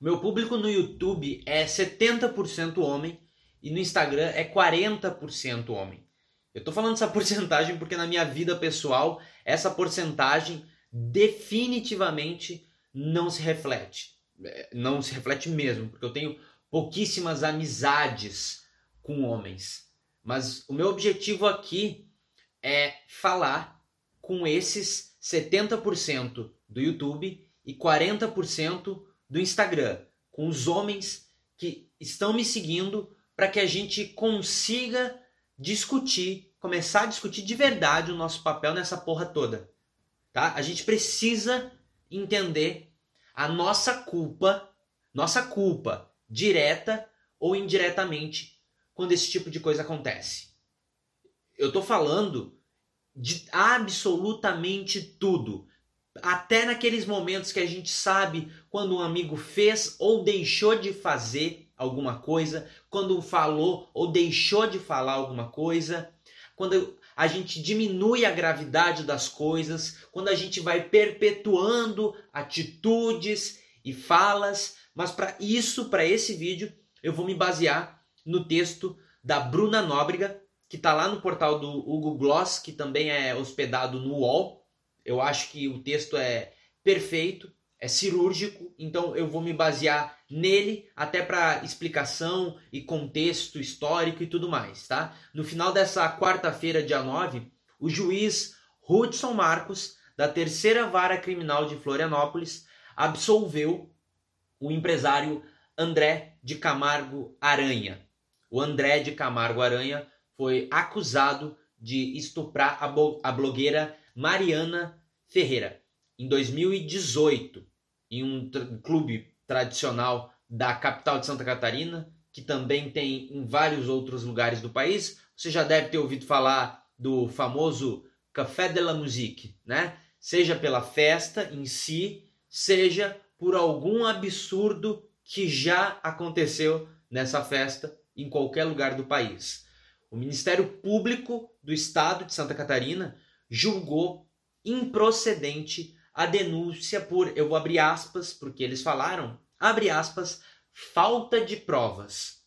Meu público no YouTube é 70% homem e no Instagram é 40% homem. Eu tô falando essa porcentagem porque na minha vida pessoal essa porcentagem definitivamente não se reflete. É, não se reflete mesmo, porque eu tenho pouquíssimas amizades com homens. Mas o meu objetivo aqui é falar com esses 70% do YouTube e 40% do Instagram, com os homens que estão me seguindo para que a gente consiga discutir, começar a discutir de verdade o nosso papel nessa porra toda. Tá? A gente precisa entender a nossa culpa, nossa culpa direta ou indiretamente quando esse tipo de coisa acontece. Eu tô falando de absolutamente tudo. Até naqueles momentos que a gente sabe quando um amigo fez ou deixou de fazer alguma coisa, quando falou ou deixou de falar alguma coisa, quando a gente diminui a gravidade das coisas, quando a gente vai perpetuando atitudes e falas, mas para isso, para esse vídeo, eu vou me basear no texto da Bruna Nóbrega, que está lá no portal do Hugo Gloss, que também é hospedado no UOL. Eu acho que o texto é perfeito, é cirúrgico, então eu vou me basear nele até para explicação e contexto histórico e tudo mais, tá? No final dessa quarta-feira, dia 9, o juiz Hudson Marcos, da terceira vara criminal de Florianópolis, absolveu o empresário André de Camargo Aranha. O André de Camargo Aranha foi acusado de estuprar a blogueira Mariana Ferreira em 2018 em um clube tradicional da capital de Santa Catarina, que também tem em vários outros lugares do país. Você já deve ter ouvido falar do famoso Café de la Musique, né? Seja pela festa em si, seja por algum absurdo que já aconteceu nessa festa em qualquer lugar do país. O Ministério Público do Estado de Santa Catarina julgou improcedente a denúncia por, eu vou abrir aspas, porque eles falaram, abre aspas, falta de provas.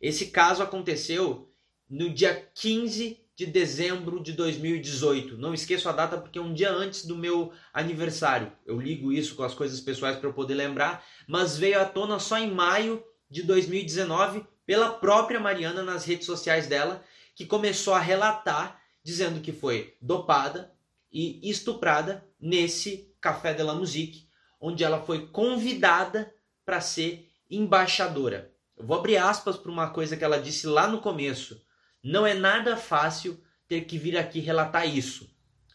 Esse caso aconteceu no dia 15 de dezembro de 2018. Não esqueço a data porque é um dia antes do meu aniversário. Eu ligo isso com as coisas pessoais para eu poder lembrar, mas veio à tona só em maio de 2019 pela própria Mariana nas redes sociais dela, que começou a relatar dizendo que foi dopada e estuprada nesse Café de la Musique, onde ela foi convidada para ser embaixadora. Eu vou abrir aspas para uma coisa que ela disse lá no começo. Não é nada fácil ter que vir aqui relatar isso.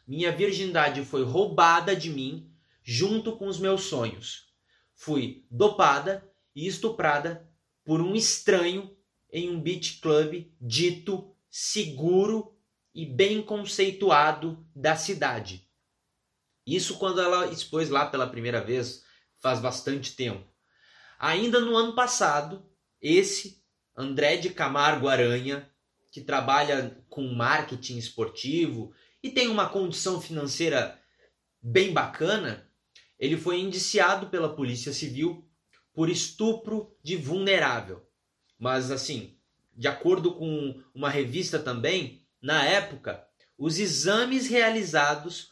Minha virgindade foi roubada de mim junto com os meus sonhos. Fui dopada e estuprada por um estranho em um beach club dito seguro e bem conceituado da cidade. Isso quando ela expôs lá pela primeira vez, faz bastante tempo. Ainda no ano passado, esse André de Camargo Aranha que trabalha com marketing esportivo e tem uma condição financeira bem bacana, ele foi indiciado pela Polícia Civil por estupro de vulnerável. Mas assim, de acordo com uma revista também, na época, os exames realizados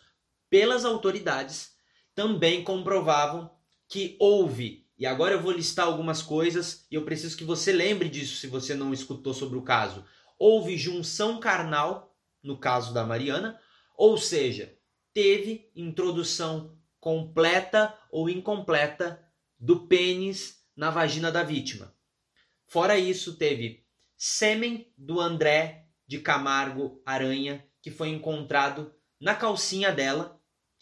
pelas autoridades também comprovavam que houve, e agora eu vou listar algumas coisas e eu preciso que você lembre disso se você não escutou sobre o caso houve junção carnal, no caso da Mariana, ou seja, teve introdução completa ou incompleta do pênis na vagina da vítima. Fora isso, teve sêmen do André de Camargo Aranha, que foi encontrado na calcinha dela,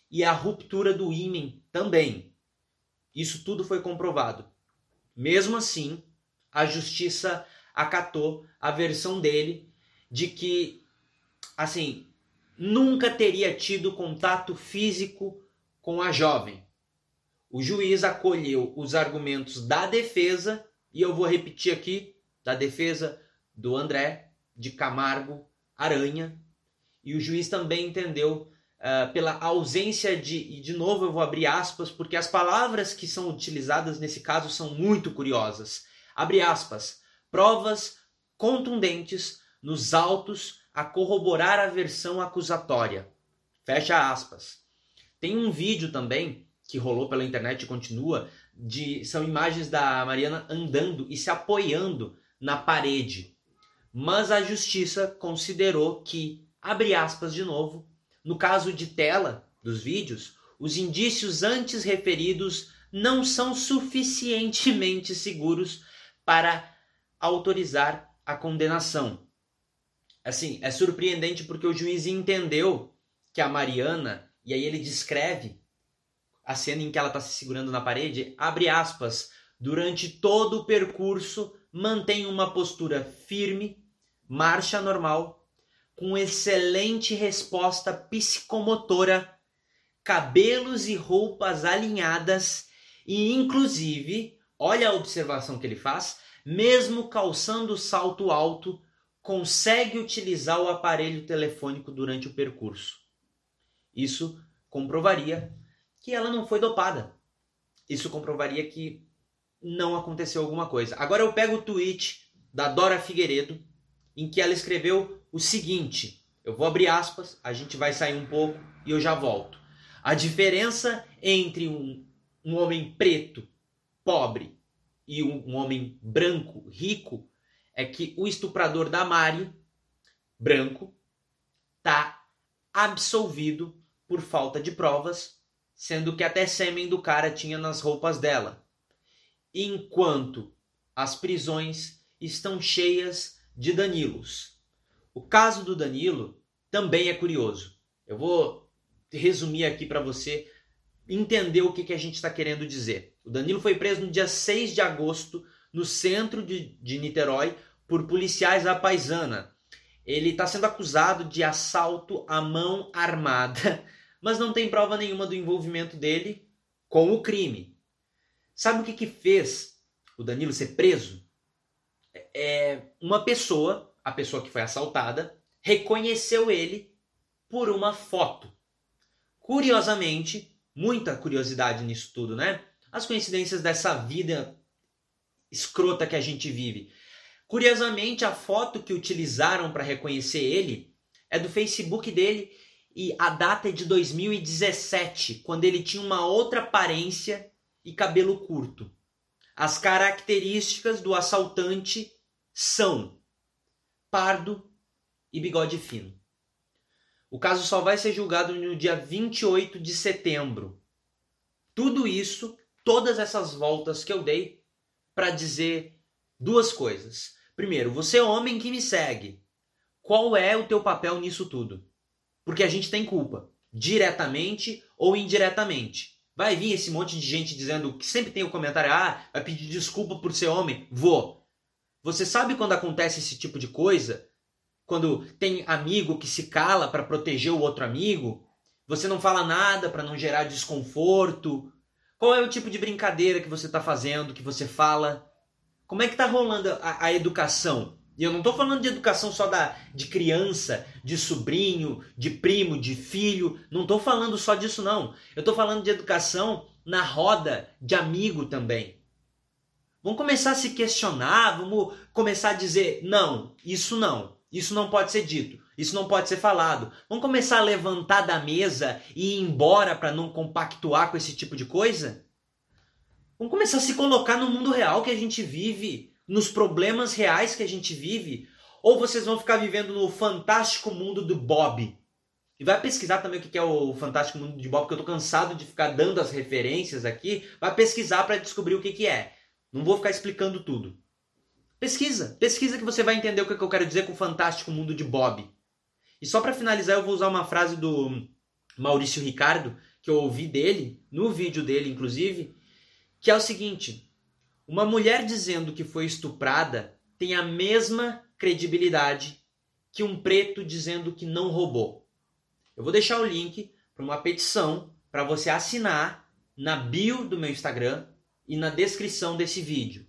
e a ruptura do ímen também. Isso tudo foi comprovado. Mesmo assim, a justiça acatou a versão dele de que, assim, nunca teria tido contato físico com a jovem. O juiz acolheu os argumentos da defesa, e eu vou repetir aqui, da defesa do André de Camargo Aranha, e o juiz também entendeu uh, pela ausência de. E de novo eu vou abrir aspas, porque as palavras que são utilizadas nesse caso são muito curiosas. Abre aspas. Provas contundentes nos autos a corroborar a versão acusatória. Fecha aspas. Tem um vídeo também que rolou pela internet e continua, de, são imagens da Mariana andando e se apoiando na parede. Mas a justiça considerou que, abre aspas de novo, no caso de tela dos vídeos, os indícios antes referidos não são suficientemente seguros para autorizar a condenação. Assim, é surpreendente porque o juiz entendeu que a Mariana, e aí ele descreve a cena em que ela está se segurando na parede, abre aspas, durante todo o percurso mantém uma postura firme, marcha normal, com excelente resposta psicomotora, cabelos e roupas alinhadas e inclusive, olha a observação que ele faz, mesmo calçando salto alto, consegue utilizar o aparelho telefônico durante o percurso. Isso comprovaria que ela não foi dopada. Isso comprovaria que não aconteceu alguma coisa. Agora eu pego o tweet da Dora Figueiredo, em que ela escreveu o seguinte: eu vou abrir aspas, a gente vai sair um pouco e eu já volto. A diferença entre um, um homem preto, pobre, e um, um homem branco, rico, é que o estuprador da Mari, branco, tá absolvido por falta de provas, sendo que até sêmen do cara tinha nas roupas dela. Enquanto as prisões estão cheias de Danilos. O caso do Danilo também é curioso. Eu vou resumir aqui para você entender o que, que a gente está querendo dizer. O Danilo foi preso no dia 6 de agosto no centro de, de Niterói por policiais da paisana. Ele está sendo acusado de assalto à mão armada, mas não tem prova nenhuma do envolvimento dele com o crime. Sabe o que, que fez o Danilo ser preso? É uma pessoa, a pessoa que foi assaltada, reconheceu ele por uma foto. Curiosamente, muita curiosidade nisso tudo, né? As coincidências dessa vida escrota que a gente vive. Curiosamente, a foto que utilizaram para reconhecer ele é do Facebook dele e a data é de 2017, quando ele tinha uma outra aparência e cabelo curto. As características do assaltante são pardo e bigode fino. O caso só vai ser julgado no dia 28 de setembro. Tudo isso, todas essas voltas que eu dei, para dizer duas coisas. Primeiro, você é homem que me segue. Qual é o teu papel nisso tudo? Porque a gente tem culpa, diretamente ou indiretamente. Vai vir esse monte de gente dizendo que sempre tem o comentário: ah, vai pedir desculpa por ser homem. Vou. Você sabe quando acontece esse tipo de coisa? quando tem amigo que se cala para proteger o outro amigo, você não fala nada para não gerar desconforto. Qual é o tipo de brincadeira que você está fazendo, que você fala? Como é que está rolando a, a, educação? E eu não estou falando de educação só da, de criança, de sobrinho, de primo, de filho. Não estou falando só disso, não. Eu estou falando de educação na roda de amigo também. Vamos começar a se questionar, vamos começar a dizer: não, isso não. Isso não pode ser dito. Isso não pode ser falado. Vamos começar a levantar da mesa e ir embora para não compactuar com esse tipo de coisa? Vamos começar a se colocar no mundo real que a gente vive, nos problemas reais que a gente vive, ou vocês vão ficar vivendo no fantástico mundo do Bob? E vai pesquisar também o que é o fantástico mundo de Bob, porque eu tô cansado de ficar dando as referências aqui. Vai pesquisar para descobrir o que é. Não vou ficar explicando tudo. Pesquisa, pesquisa que você vai entender o que eu quero dizer com o fantástico mundo de Bob. E só para finalizar, eu vou usar uma frase do Maurício Ricardo, que eu ouvi dele, no vídeo dele inclusive, que é o seguinte: uma mulher dizendo que foi estuprada tem a mesma credibilidade que um preto dizendo que não roubou. Eu vou deixar o link para uma petição para você assinar na bio do meu Instagram e na descrição desse vídeo.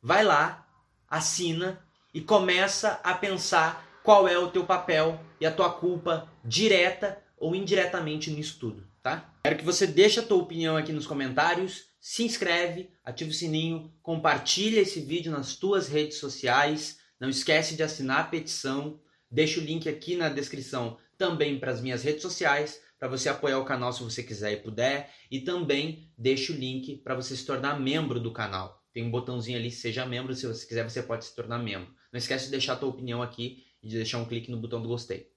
Vai lá, assina e começa a pensar qual é o teu papel e a tua culpa direta ou indiretamente nisso tudo, tá? Quero que você deixe a tua opinião aqui nos comentários, se inscreve, ativa o sininho, compartilha esse vídeo nas tuas redes sociais, não esquece de assinar a petição, deixa o link aqui na descrição também para as minhas redes sociais, para você apoiar o canal se você quiser e puder, e também deixa o link para você se tornar membro do canal. Tem um botãozinho ali, seja membro, se você quiser você pode se tornar membro. Não esquece de deixar a tua opinião aqui e de deixar um clique no botão do gostei.